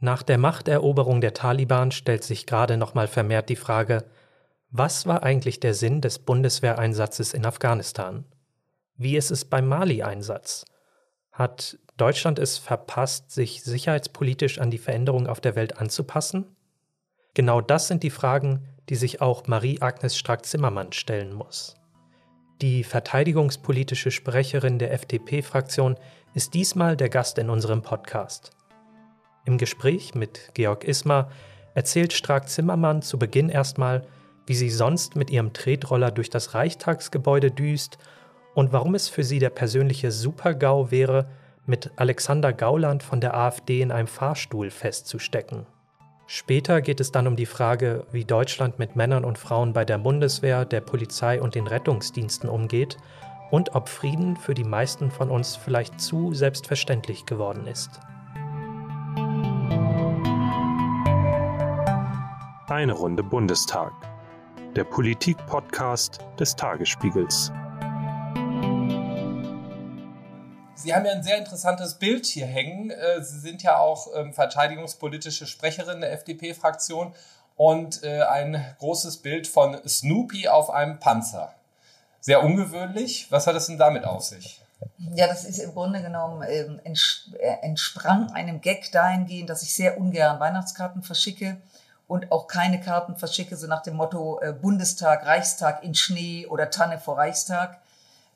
Nach der Machteroberung der Taliban stellt sich gerade nochmal vermehrt die Frage, was war eigentlich der Sinn des Bundeswehreinsatzes in Afghanistan? Wie ist es beim Mali-Einsatz? Hat Deutschland es verpasst, sich sicherheitspolitisch an die Veränderungen auf der Welt anzupassen? Genau das sind die Fragen, die sich auch Marie-Agnes Strack-Zimmermann stellen muss. Die verteidigungspolitische Sprecherin der FDP-Fraktion ist diesmal der Gast in unserem Podcast. Im Gespräch mit Georg Ismar erzählt Strack-Zimmermann zu Beginn erstmal, wie sie sonst mit ihrem Tretroller durch das Reichstagsgebäude düst und warum es für sie der persönliche Super-GAU wäre, mit Alexander Gauland von der AfD in einem Fahrstuhl festzustecken. Später geht es dann um die Frage, wie Deutschland mit Männern und Frauen bei der Bundeswehr, der Polizei und den Rettungsdiensten umgeht und ob Frieden für die meisten von uns vielleicht zu selbstverständlich geworden ist. Eine Runde Bundestag. Der Politik-Podcast des Tagesspiegels. Sie haben ja ein sehr interessantes Bild hier hängen. Äh, Sie sind ja auch ähm, verteidigungspolitische Sprecherin der FDP-Fraktion und äh, ein großes Bild von Snoopy auf einem Panzer. Sehr ungewöhnlich. Was hat es denn damit auf sich? Ja, das ist im Grunde genommen ähm, äh, entsprang einem Gag dahingehend, dass ich sehr ungern Weihnachtskarten verschicke und auch keine Karten verschicke, so nach dem Motto Bundestag, Reichstag in Schnee oder Tanne vor Reichstag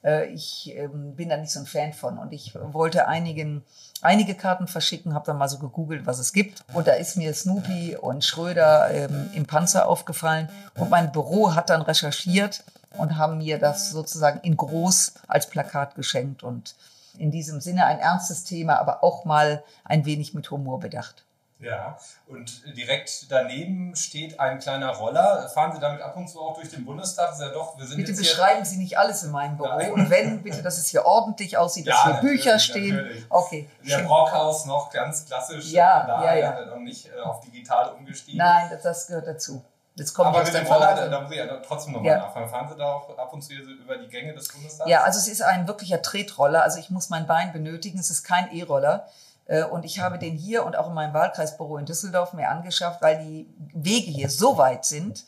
äh, ich ähm, bin da nicht so ein Fan von. Und ich wollte einigen, einige Karten verschicken, habe dann mal so gegoogelt, was es gibt. Und da ist mir Snoopy und Schröder ähm, im Panzer aufgefallen. Und mein Büro hat dann recherchiert und haben mir das sozusagen in groß als Plakat geschenkt. Und in diesem Sinne ein ernstes Thema, aber auch mal ein wenig mit Humor bedacht. Ja, und direkt daneben steht ein kleiner Roller. Fahren Sie damit ab und zu auch durch den Bundestag? ja doch, wir sind bitte beschreiben Sie nicht alles in meinem Büro. Nein. Und wenn, bitte, dass es hier ordentlich aussieht, dass ja, hier Bücher stehen. Natürlich. Okay. Der Brockhaus noch ganz klassisch. Ja, da, ja, ja. Noch nicht äh, auf digital umgestiegen. Nein, das, das gehört dazu. Jetzt kommt Aber mit dem Roller, da, da muss ich ja trotzdem nochmal ja. nachfragen. Fahren Sie da auch ab und zu über die Gänge des Bundestags? Ja, also es ist ein wirklicher Tretroller. Also ich muss mein Bein benötigen. Es ist kein E-Roller. Äh, und ich habe den hier und auch in meinem Wahlkreisbüro in Düsseldorf mir angeschafft, weil die Wege hier so weit sind.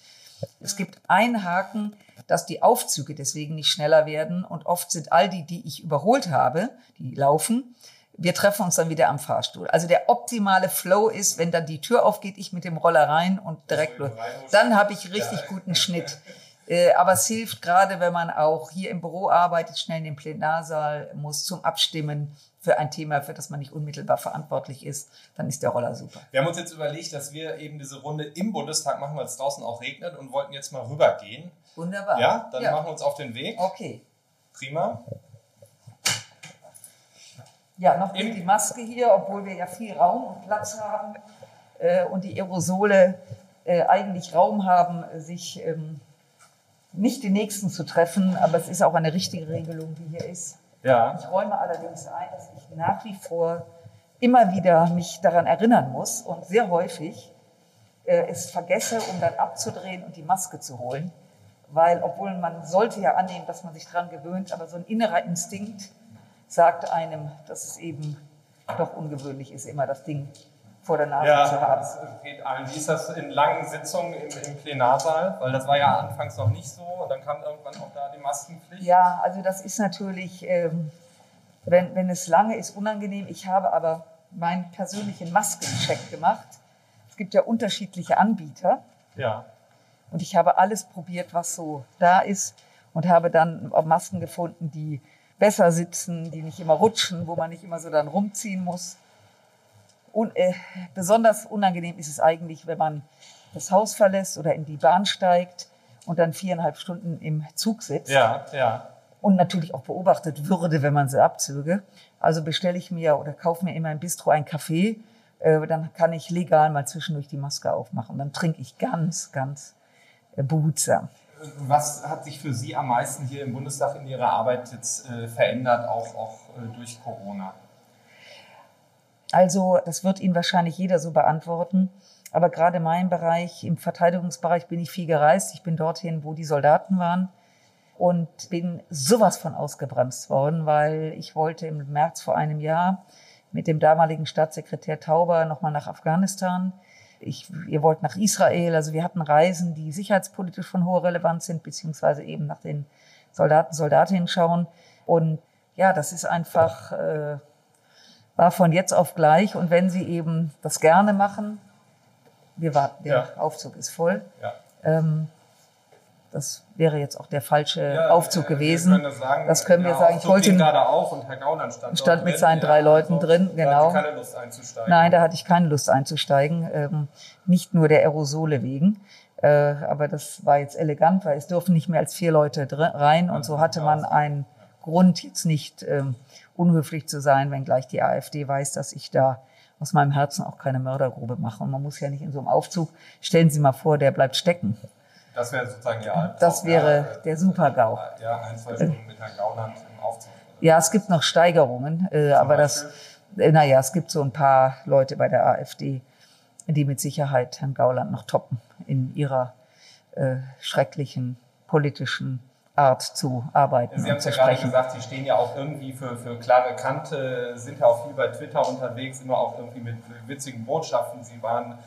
Es gibt einen Haken, dass die Aufzüge deswegen nicht schneller werden. Und oft sind all die, die ich überholt habe, die laufen, wir treffen uns dann wieder am Fahrstuhl. Also der optimale Flow ist, wenn dann die Tür aufgeht, ich mit dem Roller rein und direkt los. Dann habe ich richtig guten Schnitt. Äh, aber es hilft gerade, wenn man auch hier im Büro arbeitet, schnell in den Plenarsaal muss zum Abstimmen für ein Thema, für das man nicht unmittelbar verantwortlich ist, dann ist der Roller super. Wir haben uns jetzt überlegt, dass wir eben diese Runde im Bundestag machen, weil es draußen auch regnet und wollten jetzt mal rübergehen. Wunderbar. Ja, dann ja. machen wir uns auf den Weg. Okay. Prima. Ja, noch Im die Maske hier, obwohl wir ja viel Raum und Platz haben äh, und die Aerosole äh, eigentlich Raum haben, sich ähm, nicht die Nächsten zu treffen, aber es ist auch eine richtige Regelung, die hier ist. Ja. Ich räume allerdings ein, dass ich nach wie vor immer wieder mich daran erinnern muss und sehr häufig äh, es vergesse, um dann abzudrehen und die Maske zu holen. Weil, obwohl man sollte ja annehmen, dass man sich daran gewöhnt, aber so ein innerer Instinkt sagt einem, dass es eben doch ungewöhnlich ist, immer das Ding vor der Nase ja, zu haben. Ja, das geht allen. Wie ist das in langen Sitzungen im, im, Plenarsaal? Weil das war ja anfangs noch nicht so und dann kam irgendwann auch da die Maskenpflicht. Ja, also das ist natürlich, ähm, wenn, wenn es lange ist, unangenehm. Ich habe aber meinen persönlichen Maskencheck gemacht. Es gibt ja unterschiedliche Anbieter. Ja. Und ich habe alles probiert, was so da ist und habe dann Masken gefunden, die besser sitzen, die nicht immer rutschen, wo man nicht immer so dann rumziehen muss. Und, äh, besonders unangenehm ist es eigentlich, wenn man das Haus verlässt oder in die Bahn steigt und dann viereinhalb Stunden im Zug sitzt. Ja, ja. Und natürlich auch beobachtet würde, wenn man sie abzöge. Also bestelle ich mir oder kaufe mir immer im Bistro einen Kaffee. Äh, dann kann ich legal mal zwischendurch die Maske aufmachen. Dann trinke ich ganz, ganz äh, behutsam. Was hat sich für Sie am meisten hier im Bundestag in Ihrer Arbeit jetzt äh, verändert, auch, auch äh, durch Corona? Also das wird Ihnen wahrscheinlich jeder so beantworten. Aber gerade in meinem Bereich, im Verteidigungsbereich, bin ich viel gereist. Ich bin dorthin, wo die Soldaten waren und bin sowas von ausgebremst worden, weil ich wollte im März vor einem Jahr mit dem damaligen Staatssekretär Tauber nochmal nach Afghanistan. Ich, ihr wollt nach Israel. Also wir hatten Reisen, die sicherheitspolitisch von hoher Relevanz sind, beziehungsweise eben nach den Soldaten, Soldatinnen schauen. Und ja, das ist einfach, äh, war von jetzt auf gleich. Und wenn Sie eben das gerne machen, wir warten, der ja. Aufzug ist voll. Ja. Ähm, das wäre jetzt auch der falsche ja, Aufzug gewesen. Das, sagen, das, können wir sagen. Ich wollte gerade auf und Herr Gauland stand, stand mit drin. seinen drei Leuten also, drin. Genau. Da hatte keine Lust einzusteigen. Nein, da hatte ich keine Lust einzusteigen. Ähm, nicht nur der Aerosole wegen. Äh, aber das war jetzt elegant, weil es dürfen nicht mehr als vier Leute rein. Und so hatte man einen Grund, jetzt nicht ähm, unhöflich zu sein, wenngleich die AfD weiß, dass ich da aus meinem Herzen auch keine Mördergrube mache. Und man muss ja nicht in so einem Aufzug, stellen Sie mal vor, der bleibt stecken. Das wäre sozusagen Ihr Albtraum. Das wäre ja, der Super-GAU. Ja, ein, zwei Stunden mit Herrn Gauland im Aufzug. Ja, es gibt noch Steigerungen, äh, aber das, äh, naja, es gibt so ein paar Leute bei der AfD, die mit Sicherheit Herrn Gauland noch toppen in ihrer äh, schrecklichen politischen Art zu arbeiten. Sie haben es ja gerade gesagt, Sie stehen ja auch irgendwie für, für klare Kante, sind ja auch viel bei Twitter unterwegs, immer auch irgendwie mit witzigen Botschaften. Sie waren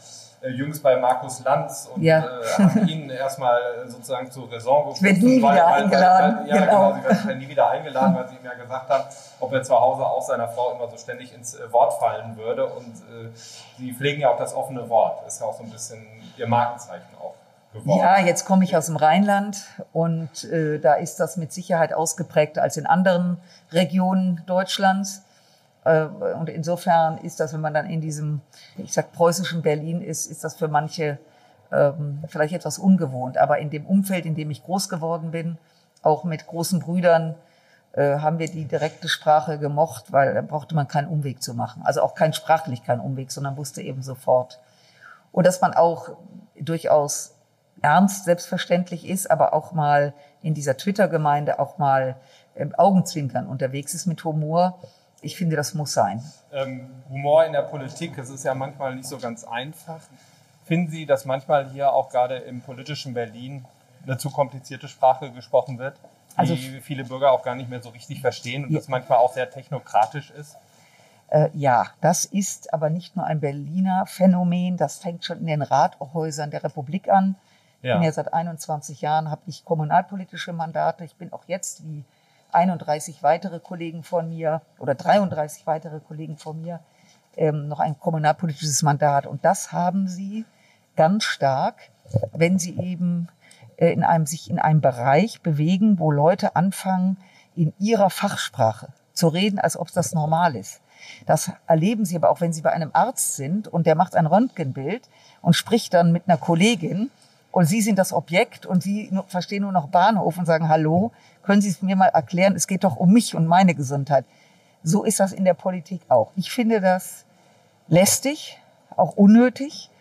äh, jüngst bei Markus Lanz und ja. äh, haben ihn erstmal sozusagen zur Raison gerufen. Ich werde nie wieder eingeladen. Weil, ja, genau. genau. Sie werden nie wieder eingeladen, weil sie ihm ja gesagt haben, ob er zu Hause auch seiner Frau immer so ständig ins äh, Wort fallen würde. Und äh, sie pflegen ja auch das offene Wort. Das ist ja auch so ein bisschen ihr Markenzeichen auch. Geworden. Ja, jetzt komme ich aus dem Rheinland und äh, da ist das mit Sicherheit ausgeprägter als in anderen Regionen Deutschlands. Äh, und insofern ist das, wenn man dann in diesem, ich sag preußischen Berlin ist, ist das für manche ähm, vielleicht etwas ungewohnt. Aber in dem Umfeld, in dem ich groß geworden bin, auch mit großen Brüdern, äh, haben wir die direkte Sprache gemocht, weil da brauchte man keinen Umweg zu machen. Also auch kein sprachlich keinen Umweg, sondern wusste eben sofort. Und dass man auch durchaus ernst selbstverständlich ist, aber auch mal in dieser Twitter-Gemeinde auch mal ähm, Augenzwinkern unterwegs ist mit Humor. Ich finde, das muss sein. Ähm, Humor in der Politik, das ist ja manchmal nicht so ganz einfach. Finden Sie, dass manchmal hier auch gerade im politischen Berlin eine zu komplizierte Sprache gesprochen wird, die also, viele Bürger auch gar nicht mehr so richtig verstehen und ja. das manchmal auch sehr technokratisch ist? Äh, ja, das ist aber nicht nur ein Berliner Phänomen, das fängt schon in den Rathäusern der Republik an. Ja. bin ja seit 21 Jahren, habe ich kommunalpolitische Mandate. Ich bin auch jetzt wie 31 weitere Kollegen von mir oder 33 weitere Kollegen von mir ähm, noch ein kommunalpolitisches Mandat. Und das haben sie ganz stark, wenn sie eben äh, in einem, sich in einem Bereich bewegen, wo Leute anfangen, in ihrer Fachsprache zu reden, als ob das normal ist. Das erleben Sie aber auch, wenn Sie bei einem Arzt sind und der macht ein Röntgenbild und spricht dann mit einer Kollegin und Sie sind das Objekt und Sie verstehen nur noch Bahnhof und sagen, hallo, können Sie es mir mal erklären? Es geht doch um mich und meine Gesundheit. So ist das in der Politik auch. Ich finde das lästig, auch unnötig,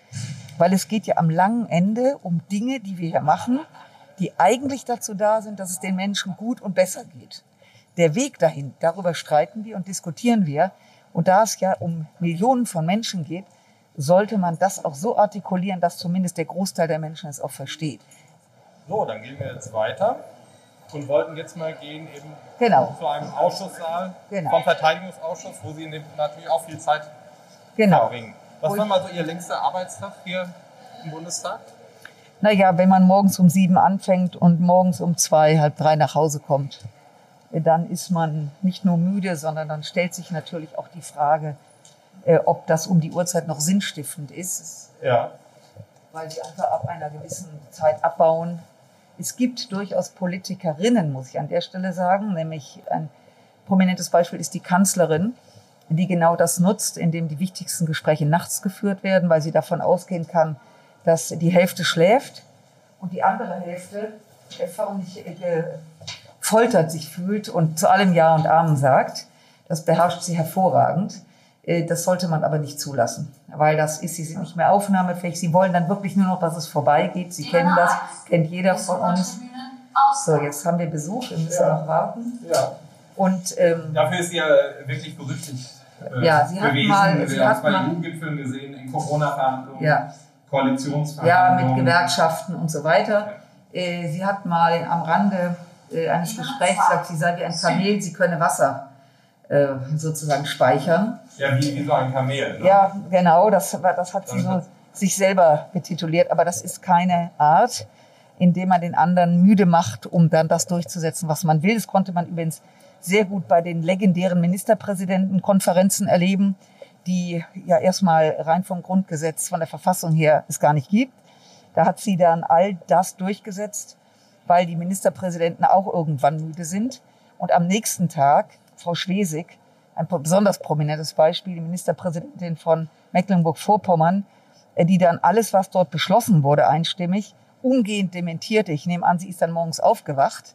weil es geht ja am langen Ende um Dinge, die wir hier machen, die eigentlich dazu da sind, dass es den Menschen gut und besser geht. Der Weg dahin, darüber streiten wir und diskutieren wir. Und da es ja um Millionen von Menschen geht, sollte man das auch so artikulieren, dass zumindest der Großteil der Menschen es auch versteht. So, dann gehen wir jetzt weiter und wollten jetzt mal gehen eben genau. zu einem Ausschusssaal genau. vom Verteidigungsausschuss, wo Sie natürlich auch viel Zeit genau. verbringen. Was war mal so Ihr längster Arbeitstag hier im Bundestag? Naja, wenn man morgens um sieben anfängt und morgens um zwei, halb drei nach Hause kommt, dann ist man nicht nur müde, sondern dann stellt sich natürlich auch die Frage, äh, ob das um die Uhrzeit noch sinnstiftend ist. Ja. Weil sie einfach ab einer gewissen Zeit abbauen. Es gibt durchaus Politikerinnen, muss ich an der Stelle sagen, nämlich ein prominentes Beispiel ist die Kanzlerin, die genau das nutzt, indem die wichtigsten Gespräche nachts geführt werden, weil sie davon ausgehen kann, dass die Hälfte schläft und die andere Hälfte förmlich gefoltert sich fühlt und zu allem Ja und Amen sagt. Das beherrscht sie hervorragend. Äh, das sollte man aber nicht zulassen, weil das ist, sie sind nicht mehr aufnahmefähig. Sie wollen dann wirklich nur noch, dass es vorbeigeht. Sie kennen das, kennt jeder von uns. So, jetzt haben wir Besuch, wir müssen ja. noch warten. Ja. Und, ähm, Dafür ist sie ja wirklich berüchtigt. Äh, ja, sie hat mal, sie hat bei EU-Gipfeln gesehen, in Corona-Verhandlungen, ja. Koalitionsverhandlungen. Ja, mit Gewerkschaften und so weiter. Ja. Äh, sie hat mal am Rande äh, eines Gesprächs gesagt, sie sei wie ein Kamel, sie könne Wasser äh, sozusagen speichern. Ja, wie, wie so ein Kamel. Ne? Ja, genau, das, das hat sie so sich selber betituliert, aber das ist keine Art, indem man den anderen müde macht, um dann das durchzusetzen, was man will. Das konnte man übrigens sehr gut bei den legendären Ministerpräsidentenkonferenzen erleben, die ja erstmal rein vom Grundgesetz, von der Verfassung her es gar nicht gibt. Da hat sie dann all das durchgesetzt, weil die Ministerpräsidenten auch irgendwann müde sind. Und am nächsten Tag, Frau Schwesig, ein besonders prominentes Beispiel, die Ministerpräsidentin von Mecklenburg-Vorpommern, äh, die dann alles, was dort beschlossen wurde, einstimmig, umgehend dementierte. Ich nehme an, sie ist dann morgens aufgewacht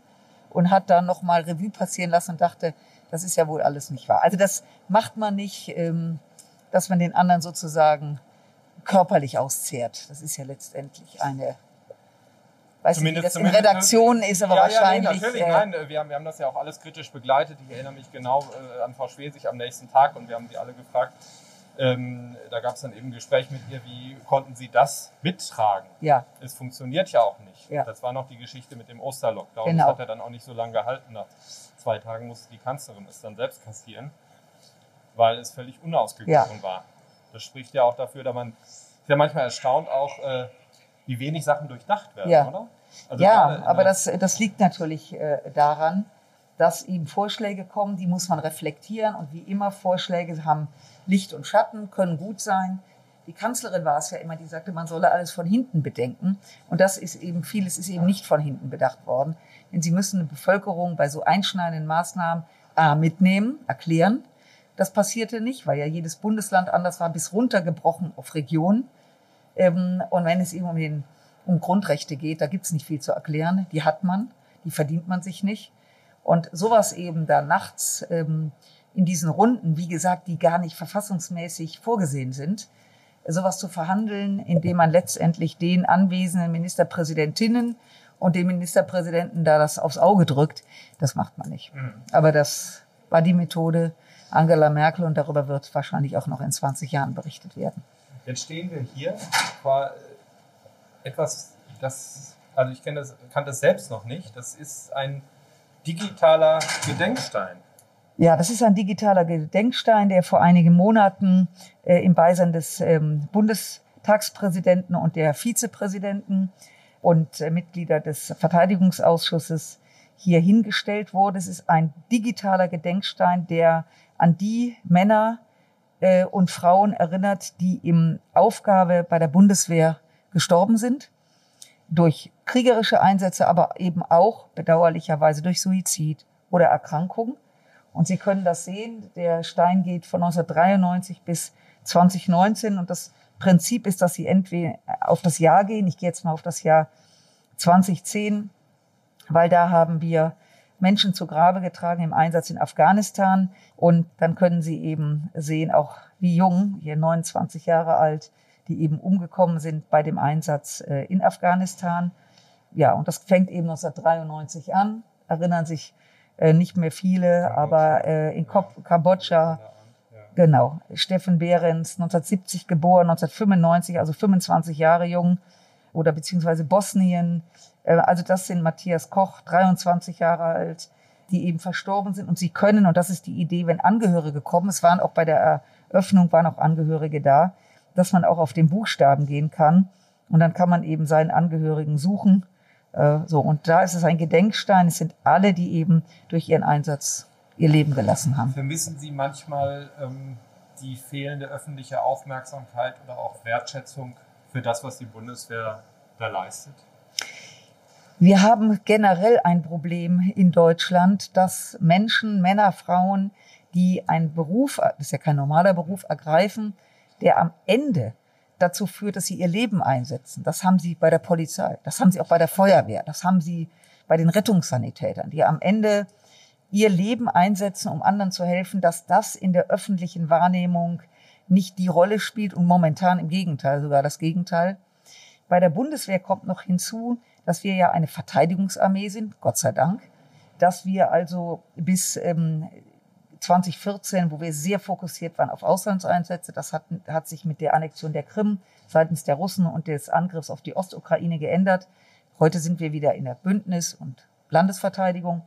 und hat dann nochmal Revue passieren lassen und dachte, das ist ja wohl alles nicht wahr. Also das macht man nicht, ähm, dass man den anderen sozusagen körperlich auszehrt. Das ist ja letztendlich eine weiß nicht, wie das in Redaktionen ist, aber ja, wahrscheinlich. Ja, nee, natürlich, äh, nein, wir haben, wir haben das ja auch alles kritisch begleitet. Ich erinnere mich genau äh, an Frau Schwesig am nächsten Tag und wir haben sie alle gefragt. Ähm, da gab es dann eben ein Gespräch mit ihr, wie konnten Sie das mittragen? Ja. Es funktioniert ja auch nicht. Ja. Das war noch die Geschichte mit dem Osterlockdown. Genau. Das hat ja dann auch nicht so lange gehalten. Nach zwei Tagen musste die Kanzlerin es dann selbst kassieren, weil es völlig unausgegoren ja. war. Das spricht ja auch dafür, dass man ist ja manchmal erstaunt auch, äh, wie wenig Sachen durchdacht werden, ja. oder? Also ja, aber das, das liegt natürlich äh, daran, dass eben Vorschläge kommen, die muss man reflektieren und wie immer Vorschläge haben Licht und Schatten, können gut sein. Die Kanzlerin war es ja immer, die sagte, man solle alles von hinten bedenken. Und das ist eben, vieles ist eben nicht von hinten bedacht worden. Denn sie müssen eine Bevölkerung bei so einschneidenden Maßnahmen A, mitnehmen, erklären. Das passierte nicht, weil ja jedes Bundesland anders war, bis runtergebrochen auf Regionen. Ähm, und wenn es eben um, den, um Grundrechte geht, da gibt's nicht viel zu erklären. Die hat man, die verdient man sich nicht. Und sowas eben da nachts ähm, in diesen Runden, wie gesagt, die gar nicht verfassungsmäßig vorgesehen sind, sowas zu verhandeln, indem man letztendlich den anwesenden Ministerpräsidentinnen und dem Ministerpräsidenten da das aufs Auge drückt, das macht man nicht. Mhm. Aber das war die Methode Angela Merkel und darüber wird wahrscheinlich auch noch in 20 Jahren berichtet werden. Jetzt stehen wir hier vor etwas, das, also ich das, kannte das selbst noch nicht. Das ist ein digitaler Gedenkstein. Ja, das ist ein digitaler Gedenkstein, der vor einigen Monaten äh, im Beisein des ähm, Bundestagspräsidenten und der Vizepräsidenten und äh, Mitglieder des Verteidigungsausschusses hier hingestellt wurde. Es ist ein digitaler Gedenkstein, der an die Männer äh, und Frauen erinnert, die im Aufgabe bei der Bundeswehr gestorben sind. Durch kriegerische Einsätze, aber eben auch bedauerlicherweise durch Suizid oder Erkrankung. Und Sie können das sehen, der Stein geht von 1993 bis 2019 und das Prinzip ist, dass Sie entweder auf das Jahr gehen. Ich gehe jetzt mal auf das Jahr 2010, weil da haben wir Menschen zu Grabe getragen im Einsatz in Afghanistan. Und dann können Sie eben sehen, auch wie jung, hier 29 Jahre alt, die eben umgekommen sind bei dem Einsatz äh, in Afghanistan. Ja, und das fängt eben 1993 an, erinnern sich äh, nicht mehr viele, Kambodscha. aber äh, in Kambodscha, genau, Steffen Behrens, 1970 geboren, 1995, also 25 Jahre jung, oder beziehungsweise Bosnien, äh, also das sind Matthias Koch, 23 Jahre alt, die eben verstorben sind und sie können, und das ist die Idee, wenn Angehörige kommen, es waren auch bei der Eröffnung, waren auch Angehörige da, dass man auch auf den Buchstaben gehen kann und dann kann man eben seinen Angehörigen suchen. Äh, so, und da ist es ein Gedenkstein, es sind alle, die eben durch ihren Einsatz ihr Leben gelassen haben. Vermissen Sie manchmal ähm, die fehlende öffentliche Aufmerksamkeit oder auch Wertschätzung für das, was die Bundeswehr da leistet? Wir haben generell ein Problem in Deutschland, dass Menschen, Männer, Frauen, die einen Beruf, das ist ja kein normaler Beruf, ergreifen, der am Ende dazu führt, dass sie ihr Leben einsetzen. Das haben sie bei der Polizei, das haben sie auch bei der Feuerwehr, das haben sie bei den Rettungssanitätern, die am Ende ihr Leben einsetzen, um anderen zu helfen, dass das in der öffentlichen Wahrnehmung nicht die Rolle spielt und momentan im Gegenteil, sogar das Gegenteil. Bei der Bundeswehr kommt noch hinzu, dass wir ja eine Verteidigungsarmee sind, Gott sei Dank, dass wir also bis ähm, 2014, wo wir sehr fokussiert waren auf Auslandseinsätze, das hat, hat sich mit der Annexion der Krim seitens der Russen und des Angriffs auf die Ostukraine geändert. Heute sind wir wieder in der Bündnis- und Landesverteidigung.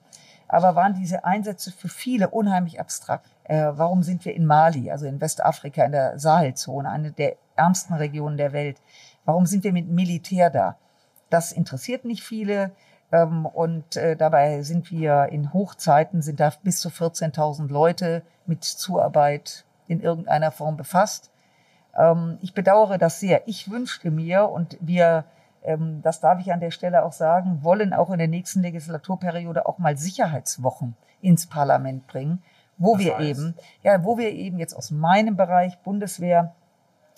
Aber waren diese Einsätze für viele unheimlich abstrakt. Äh, warum sind wir in Mali, also in Westafrika, in der Sahelzone, eine der ärmsten Regionen der Welt? Warum sind wir mit Militär da? Das interessiert nicht viele. Ähm, und äh, dabei sind wir in Hochzeiten, sind da bis zu 14.000 Leute mit Zuarbeit in irgendeiner Form befasst. Ähm, ich bedauere das sehr. Ich wünschte mir und wir ähm, das darf ich an der Stelle auch sagen, wollen auch in der nächsten Legislaturperiode auch mal Sicherheitswochen ins Parlament bringen, wo das wir heißt? eben, ja, wo wir eben jetzt aus meinem Bereich Bundeswehr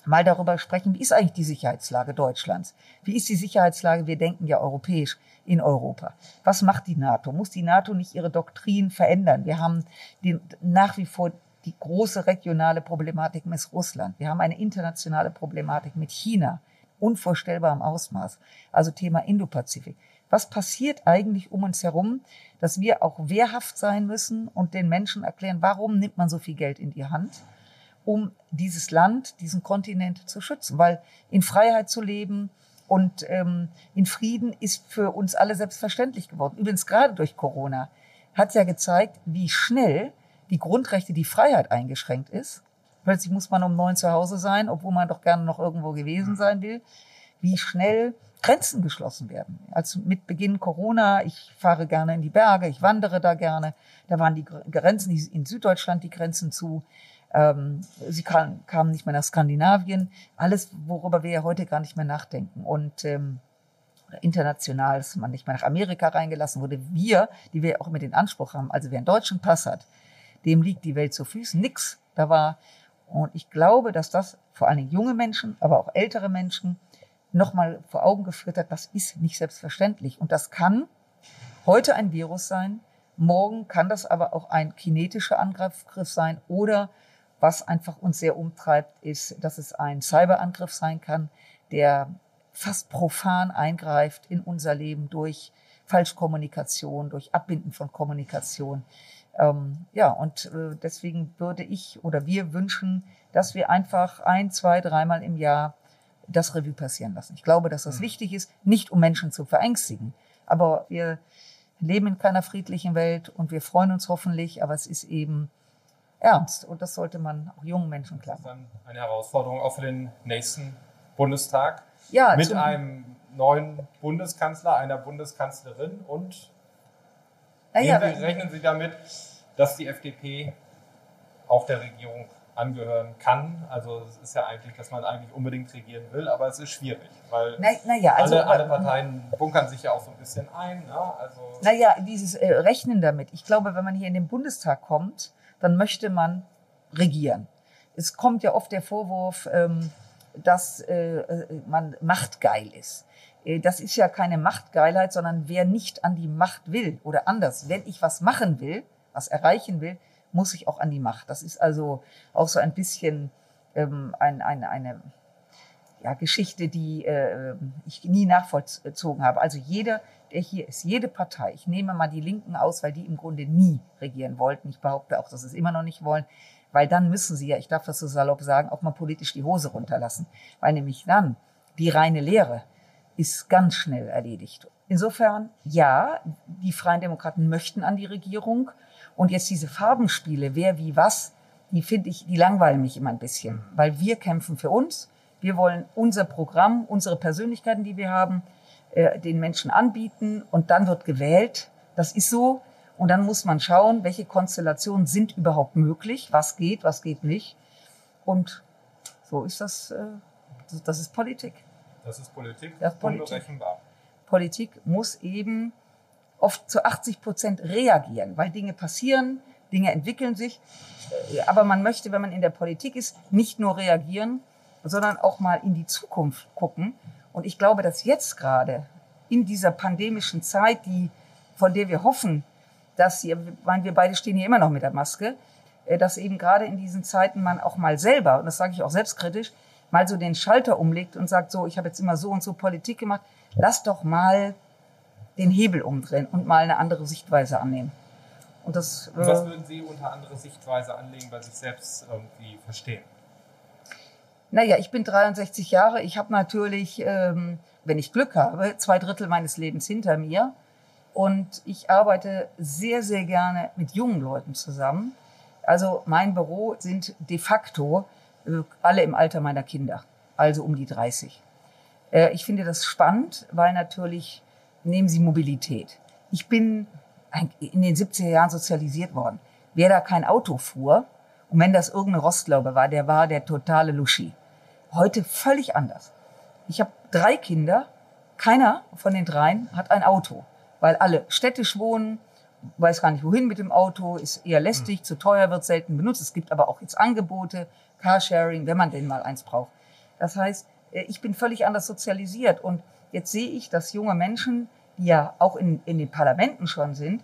mal darüber sprechen, wie ist eigentlich die Sicherheitslage Deutschlands? Wie ist die Sicherheitslage? Wir denken ja europäisch in Europa. Was macht die NATO? Muss die NATO nicht ihre Doktrin verändern? Wir haben die, nach wie vor die große regionale Problematik mit Russland. Wir haben eine internationale Problematik mit China unvorstellbarem Ausmaß. Also Thema Indopazifik. Was passiert eigentlich um uns herum, dass wir auch wehrhaft sein müssen und den Menschen erklären, warum nimmt man so viel Geld in die Hand, um dieses Land, diesen Kontinent zu schützen? Weil in Freiheit zu leben und ähm, in Frieden ist für uns alle selbstverständlich geworden. Übrigens gerade durch Corona hat ja gezeigt, wie schnell die Grundrechte, die Freiheit eingeschränkt ist Plötzlich muss man um neun zu Hause sein, obwohl man doch gerne noch irgendwo gewesen sein will. Wie schnell Grenzen geschlossen werden. Also mit Beginn Corona, ich fahre gerne in die Berge, ich wandere da gerne. Da waren die Grenzen in Süddeutschland die Grenzen zu. Ähm, sie kam, kamen nicht mehr nach Skandinavien. Alles, worüber wir ja heute gar nicht mehr nachdenken. Und ähm, international ist man nicht mehr nach Amerika reingelassen wurde. Wir, die wir auch immer den Anspruch haben, also wer einen deutschen Pass hat, dem liegt die Welt zu Füßen. Nix. Da war und ich glaube, dass das vor allen Dingen junge Menschen, aber auch ältere Menschen nochmal vor Augen geführt hat, das ist nicht selbstverständlich. Und das kann heute ein Virus sein, morgen kann das aber auch ein kinetischer Angriff sein oder was einfach uns sehr umtreibt, ist, dass es ein Cyberangriff sein kann, der fast profan eingreift in unser Leben durch Falschkommunikation, durch Abbinden von Kommunikation. Ähm, ja, und äh, deswegen würde ich oder wir wünschen, dass wir einfach ein, zwei, dreimal im Jahr das Revue passieren lassen. Ich glaube, dass das mhm. wichtig ist, nicht um Menschen zu verängstigen. Aber wir leben in keiner friedlichen Welt und wir freuen uns hoffentlich, aber es ist eben ernst und das sollte man auch jungen Menschen klar machen. Das ist dann eine Herausforderung auch für den nächsten Bundestag. Ja, mit einem neuen Bundeskanzler, einer Bundeskanzlerin und naja, rechnen Sie damit, dass die FDP auch der Regierung angehören kann. Also es ist ja eigentlich, dass man eigentlich unbedingt regieren will, aber es ist schwierig, weil na, na ja, also, alle, alle Parteien bunkern sich ja auch so ein bisschen ein. Ne? Also naja, dieses äh, Rechnen damit. Ich glaube, wenn man hier in den Bundestag kommt, dann möchte man regieren. Es kommt ja oft der Vorwurf, ähm, dass äh, äh man machtgeil ist. Äh, das ist ja keine Machtgeilheit, sondern wer nicht an die Macht will oder anders, wenn ich was machen will, was erreichen will, muss ich auch an die Macht. Das ist also auch so ein bisschen ähm, ein, ein, eine ja, Geschichte, die äh, ich nie nachvollzogen habe. Also jeder, der hier ist, jede Partei, ich nehme mal die Linken aus, weil die im Grunde nie regieren wollten. Ich behaupte auch, dass sie es immer noch nicht wollen, weil dann müssen sie ja, ich darf das so salopp sagen, auch mal politisch die Hose runterlassen. Weil nämlich dann die reine Lehre, ist ganz schnell erledigt. Insofern, ja, die Freien Demokraten möchten an die Regierung. Und jetzt diese Farbenspiele, wer wie was, die finde ich, die langweilen mich immer ein bisschen. Weil wir kämpfen für uns. Wir wollen unser Programm, unsere Persönlichkeiten, die wir haben, äh, den Menschen anbieten. Und dann wird gewählt. Das ist so. Und dann muss man schauen, welche Konstellationen sind überhaupt möglich, was geht, was geht nicht. Und so ist das, äh, das ist Politik. Das ist Politik, das ist Politik. unberechenbar. Politik muss eben oft zu 80 Prozent reagieren, weil Dinge passieren, Dinge entwickeln sich. Äh, aber man möchte, wenn man in der Politik ist, nicht nur reagieren, sondern auch mal in die Zukunft gucken. Und ich glaube, dass jetzt gerade in dieser pandemischen Zeit, die, von der wir hoffen, dass sie, meine, wir beide stehen hier immer noch mit der Maske, äh, dass eben gerade in diesen Zeiten man auch mal selber, und das sage ich auch selbstkritisch, mal so den Schalter umlegt und sagt, so, ich habe jetzt immer so und so Politik gemacht, lass doch mal den Hebel umdrehen und mal eine andere Sichtweise annehmen. Und das, und was äh, würden Sie unter andere Sichtweise anlegen, bei sich selbst irgendwie verstehen? Naja, ich bin 63 Jahre. Ich habe natürlich, ähm, wenn ich Glück habe, zwei Drittel meines Lebens hinter mir. Und ich arbeite sehr, sehr gerne mit jungen Leuten zusammen. Also mein Büro sind de facto alle im Alter meiner Kinder, also um die 30. Äh, ich finde das spannend, weil natürlich nehmen sie Mobilität. Ich bin in den 70er Jahren sozialisiert worden. Wer da kein Auto fuhr, und wenn das irgendeine Rostlaube war, der war der totale Luschi. Heute völlig anders. Ich habe drei Kinder, keiner von den dreien hat ein Auto, weil alle städtisch wohnen, weiß gar nicht wohin mit dem Auto, ist eher lästig, mhm. zu teuer, wird selten benutzt. Es gibt aber auch jetzt Angebote, Carsharing, wenn man denn mal eins braucht. Das heißt, äh, ich bin völlig anders sozialisiert und jetzt sehe ich, dass junge Menschen, die ja auch in, in den Parlamenten schon sind,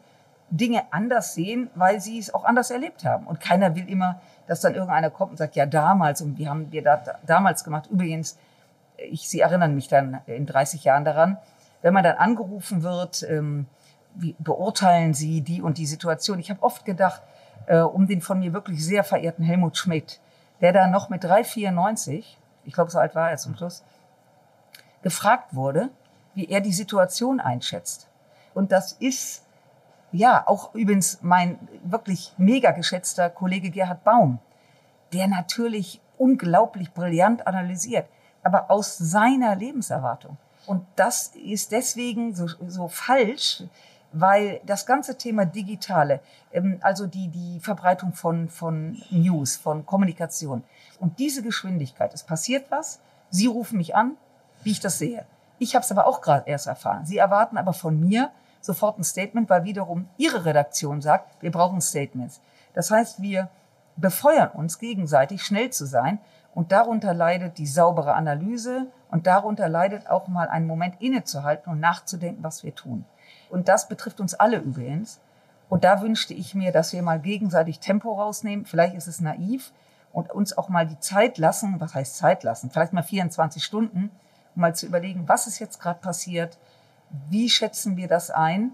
Dinge anders sehen, weil sie es auch anders erlebt haben. Und keiner will immer, dass dann irgendeiner kommt und sagt, ja, damals, und wie haben wir da, damals gemacht. Übrigens, ich, Sie erinnern mich dann in 30 Jahren daran, wenn man dann angerufen wird, ähm, wie beurteilen Sie die und die Situation? Ich habe oft gedacht, äh, um den von mir wirklich sehr verehrten Helmut Schmidt, der da noch mit 3,94, ich glaube, so alt war er zum Schluss, gefragt wurde, wie er die Situation einschätzt. Und das ist ja, auch übrigens mein wirklich mega geschätzter Kollege Gerhard Baum, der natürlich unglaublich brillant analysiert, aber aus seiner Lebenserwartung. Und das ist deswegen so, so falsch, weil das ganze Thema Digitale, ähm, also die, die Verbreitung von, von News, von Kommunikation und diese Geschwindigkeit, es passiert was, Sie rufen mich an, wie ich das sehe. Ich habe es aber auch gerade erst erfahren. Sie erwarten aber von mir, sofort ein Statement, weil wiederum Ihre Redaktion sagt, wir brauchen Statements. Das heißt, wir befeuern uns gegenseitig, schnell zu sein. Und darunter leidet die saubere Analyse und darunter leidet auch mal einen Moment innezuhalten und nachzudenken, was wir tun. Und das betrifft uns alle übrigens. Und da wünschte ich mir, dass wir mal gegenseitig Tempo rausnehmen. Vielleicht ist es naiv und uns auch mal die Zeit lassen. Was heißt Zeit lassen? Vielleicht mal 24 Stunden, um mal zu überlegen, was ist jetzt gerade passiert? wie schätzen wir das ein?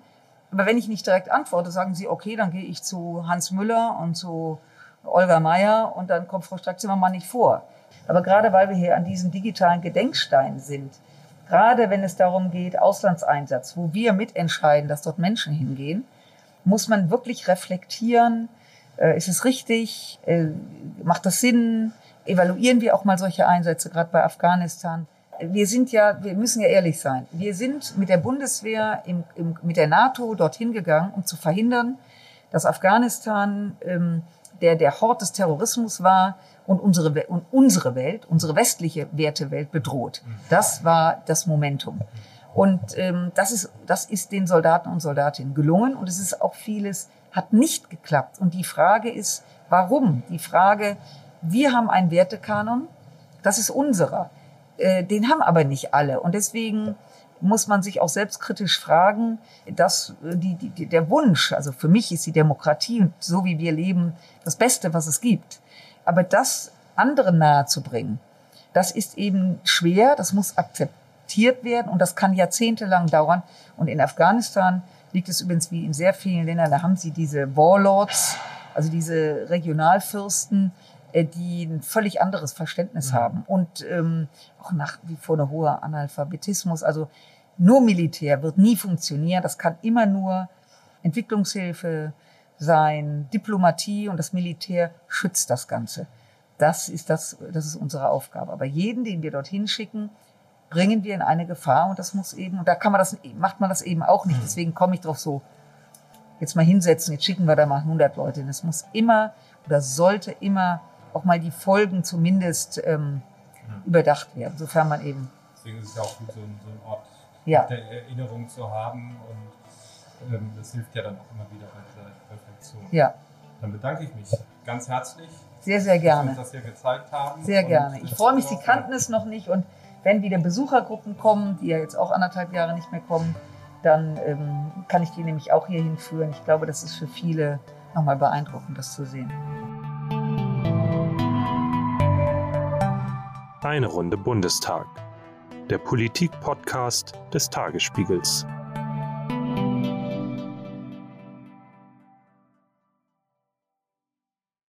Aber wenn ich nicht direkt antworte, sagen Sie, okay, dann gehe ich zu Hans Müller und zu Olga Meier und dann kommt Frau Strack-Zimmermann nicht vor. Aber gerade weil wir hier an diesem digitalen Gedenkstein sind, gerade wenn es darum geht, Auslandseinsatz, wo wir mitentscheiden, dass dort Menschen hingehen, muss man wirklich reflektieren, äh, ist es richtig, äh, macht das Sinn, evaluieren wir auch mal solche Einsätze, gerade bei Afghanistan wir sind ja, wir müssen ja ehrlich sein. Wir sind mit der Bundeswehr, im, im, mit der NATO dorthin gegangen, um zu verhindern, dass Afghanistan ähm, der, der Hort des Terrorismus war und unsere, und unsere Welt, unsere westliche Wertewelt bedroht. Das war das Momentum. Und ähm, das, ist, das ist den Soldaten und Soldatinnen gelungen und es ist auch vieles, hat nicht geklappt. Und die Frage ist, warum? Die Frage, wir haben einen Wertekanon, das ist unserer. Äh, den haben aber nicht alle. Und deswegen muss man sich auch selbstkritisch fragen, dass äh, die, die, der Wunsch, also für mich ist die Demokratie und so wie wir leben das Beste, was es gibt. Aber das anderen nahezubringen, das ist eben schwer, das muss akzeptiert werden und das kann jahrzehntelang dauern. Und in Afghanistan liegt es übrigens wie in sehr vielen Ländern, da haben sie diese Warlords, also diese Regionalfürsten, äh, die ein völlig anderes Verständnis mhm. haben und ähm, auch nach wie vor eine hohe Analphabetismus. Also nur Militär wird nie funktionieren. Das kann immer nur Entwicklungshilfe sein, Diplomatie und das Militär schützt das Ganze. Das ist das, das ist unsere Aufgabe. Aber jeden, den wir dorthin schicken, bringen wir in eine Gefahr und das muss eben, und da kann man das, macht man das eben auch nicht. Mhm. Deswegen komme ich drauf so, jetzt mal hinsetzen, jetzt schicken wir da mal 100 Leute hin. Es muss immer oder sollte immer auch mal die Folgen zumindest ähm, ja. überdacht werden, sofern man eben. Deswegen ist es ja auch gut, so, so einen Ort ja. der Erinnerung zu haben und das hilft ja dann auch immer wieder bei dieser Reflexion. Ja. Dann bedanke ich mich ganz herzlich. Sehr, sehr gerne. Dass Sie uns das hier gezeigt haben. Sehr gerne. Ich freue mich, Sie kannten es noch nicht und wenn wieder Besuchergruppen kommen, die ja jetzt auch anderthalb Jahre nicht mehr kommen, dann ähm, kann ich die nämlich auch hier hinführen. Ich glaube, das ist für viele nochmal beeindruckend, das zu sehen. Eine Runde Bundestag. Der Politik-Podcast des Tagesspiegels.